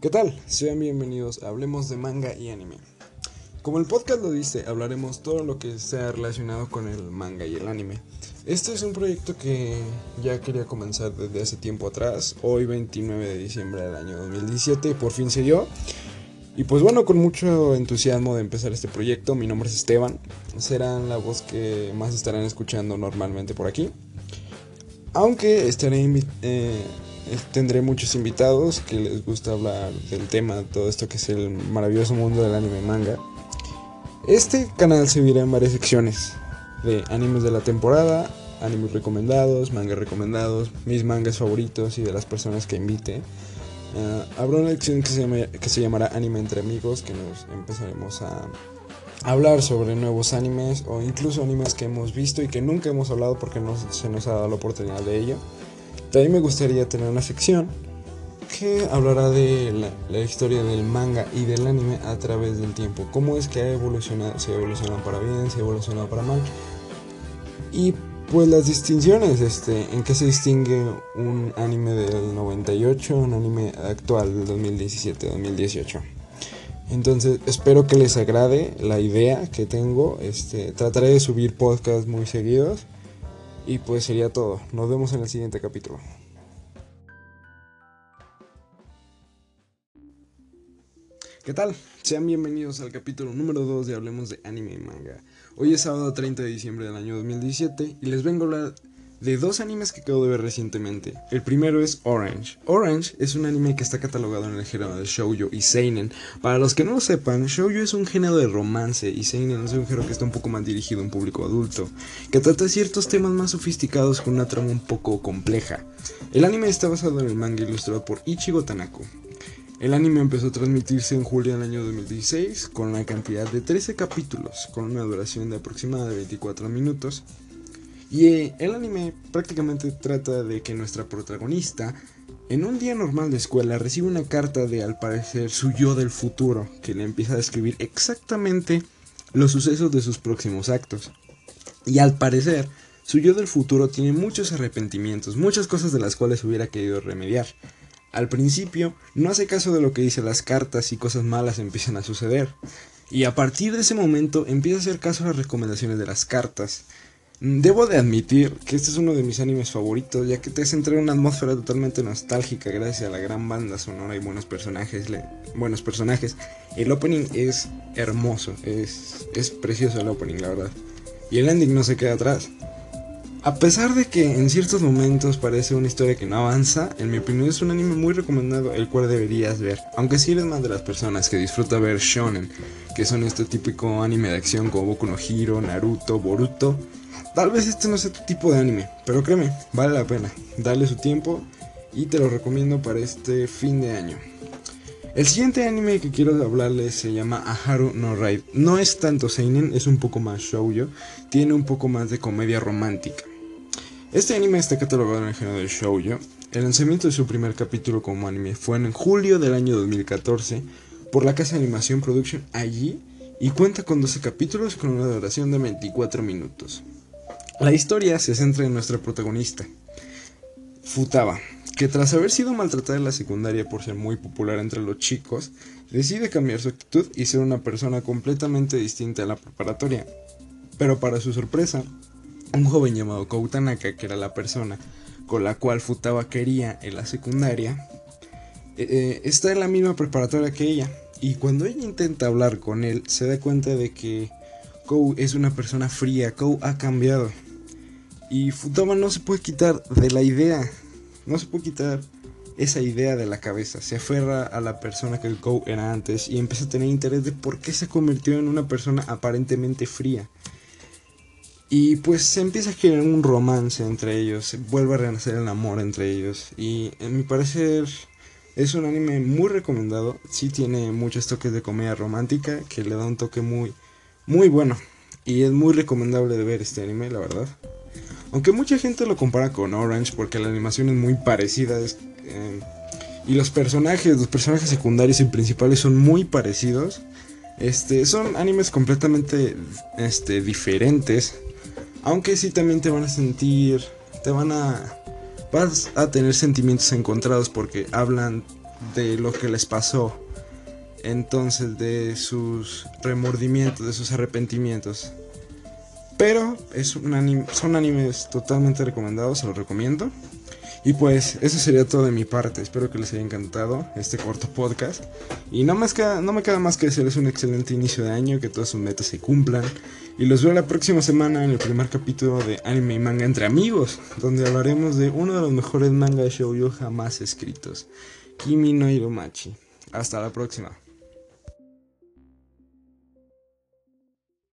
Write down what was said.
¿Qué tal? Sean bienvenidos a Hablemos de Manga y Anime. Como el podcast lo dice, hablaremos todo lo que sea relacionado con el manga y el anime. Este es un proyecto que ya quería comenzar desde hace tiempo atrás, hoy 29 de diciembre del año 2017, por fin se dio. Y pues bueno, con mucho entusiasmo de empezar este proyecto, mi nombre es Esteban, serán la voz que más estarán escuchando normalmente por aquí. Aunque estaré eh, tendré muchos invitados que les gusta hablar del tema, todo esto que es el maravilloso mundo del anime manga. Este canal se dividirá en varias secciones de animes de la temporada, animes recomendados, mangas recomendados, mis mangas favoritos y de las personas que invite. Uh, habrá una sección que se, que se llamará Anime entre amigos, que nos empezaremos a hablar sobre nuevos animes o incluso animes que hemos visto y que nunca hemos hablado porque no se nos ha dado la oportunidad de ello. También me gustaría tener una sección que hablará de la, historia del manga y del anime a través del tiempo. Cómo es que ha evolucionado, si ha evolucionado para bien, si ha evolucionado para mal. Y pues las distinciones, este, en qué se distingue un anime del 98, un anime actual del 2017-2018. Entonces espero que les agrade la idea que tengo. Este, trataré de subir podcasts muy seguidos. Y pues sería todo. Nos vemos en el siguiente capítulo. ¿Qué tal? Sean bienvenidos al capítulo número 2 de Hablemos de Anime y Manga. Hoy es sábado 30 de diciembre del año 2017 y les vengo a hablar de dos animes que acabo de ver recientemente. El primero es Orange. Orange es un anime que está catalogado en el género de shoujo y seinen. Para los que no lo sepan, shoujo es un género de romance y seinen es un género que está un poco más dirigido a un público adulto, que trata ciertos temas más sofisticados con una trama un poco compleja. El anime está basado en el manga ilustrado por Ichigo Tanako. El anime empezó a transmitirse en julio del año 2016 con una cantidad de 13 capítulos, con una duración de aproximadamente 24 minutos y eh, el anime prácticamente trata de que nuestra protagonista, en un día normal de escuela, recibe una carta de al parecer su yo del futuro, que le empieza a describir exactamente los sucesos de sus próximos actos. Y al parecer, su yo del futuro tiene muchos arrepentimientos, muchas cosas de las cuales hubiera querido remediar. Al principio, no hace caso de lo que dice las cartas y cosas malas empiezan a suceder. Y a partir de ese momento empieza a hacer caso a las recomendaciones de las cartas. Debo de admitir que este es uno de mis animes favoritos, ya que te centra en una atmósfera totalmente nostálgica gracias a la gran banda sonora y buenos personajes. buenos personajes. El opening es hermoso, es, es precioso el opening, la verdad. Y el ending no se queda atrás. A pesar de que en ciertos momentos parece una historia que no avanza, en mi opinión es un anime muy recomendado el cual deberías ver. Aunque si eres más de las personas que disfruta ver shonen, que son este típico anime de acción como Boku no Hero, Naruto, Boruto, Tal vez este no sea tu tipo de anime, pero créeme, vale la pena. Dale su tiempo y te lo recomiendo para este fin de año. El siguiente anime que quiero hablarles se llama Aharu no Raid. No es tanto seinen, es un poco más shoujo, tiene un poco más de comedia romántica. Este anime está catalogado en el género del shoujo. El lanzamiento de su primer capítulo como anime fue en julio del año 2014 por la casa de animación Production allí y cuenta con 12 capítulos con una duración de 24 minutos. La historia se centra en nuestra protagonista, Futaba, que tras haber sido maltratada en la secundaria por ser muy popular entre los chicos, decide cambiar su actitud y ser una persona completamente distinta a la preparatoria. Pero para su sorpresa, un joven llamado Koutanaka, que era la persona con la cual Futaba quería en la secundaria, eh, eh, está en la misma preparatoria que ella. Y cuando ella intenta hablar con él, se da cuenta de que Kou es una persona fría, Kou ha cambiado. Y Futaba no se puede quitar de la idea. No se puede quitar esa idea de la cabeza. Se aferra a la persona que Kou era antes y empieza a tener interés de por qué se convirtió en una persona aparentemente fría. Y pues se empieza a generar un romance entre ellos, vuelve a renacer el amor entre ellos. Y en mi parecer es un anime muy recomendado. Sí tiene muchos toques de comedia romántica que le da un toque muy, muy bueno. Y es muy recomendable de ver este anime, la verdad. Aunque mucha gente lo compara con Orange porque la animación es muy parecida. Eh, y los personajes, los personajes secundarios y principales son muy parecidos. Este, son animes completamente este, diferentes. Aunque sí también te van a sentir. Te van a. Vas a tener sentimientos encontrados porque hablan de lo que les pasó. Entonces, de sus remordimientos, de sus arrepentimientos. Pero es un son animes totalmente recomendados, se los recomiendo. Y pues eso sería todo de mi parte. Espero que les haya encantado este corto podcast. Y no, más no me queda más que decirles un excelente inicio de año, que todas sus metas se cumplan. Y los veo la próxima semana en el primer capítulo de Anime y Manga entre amigos, donde hablaremos de uno de los mejores manga shoujo jamás escritos, Kimi no Hiromachi. Hasta la próxima.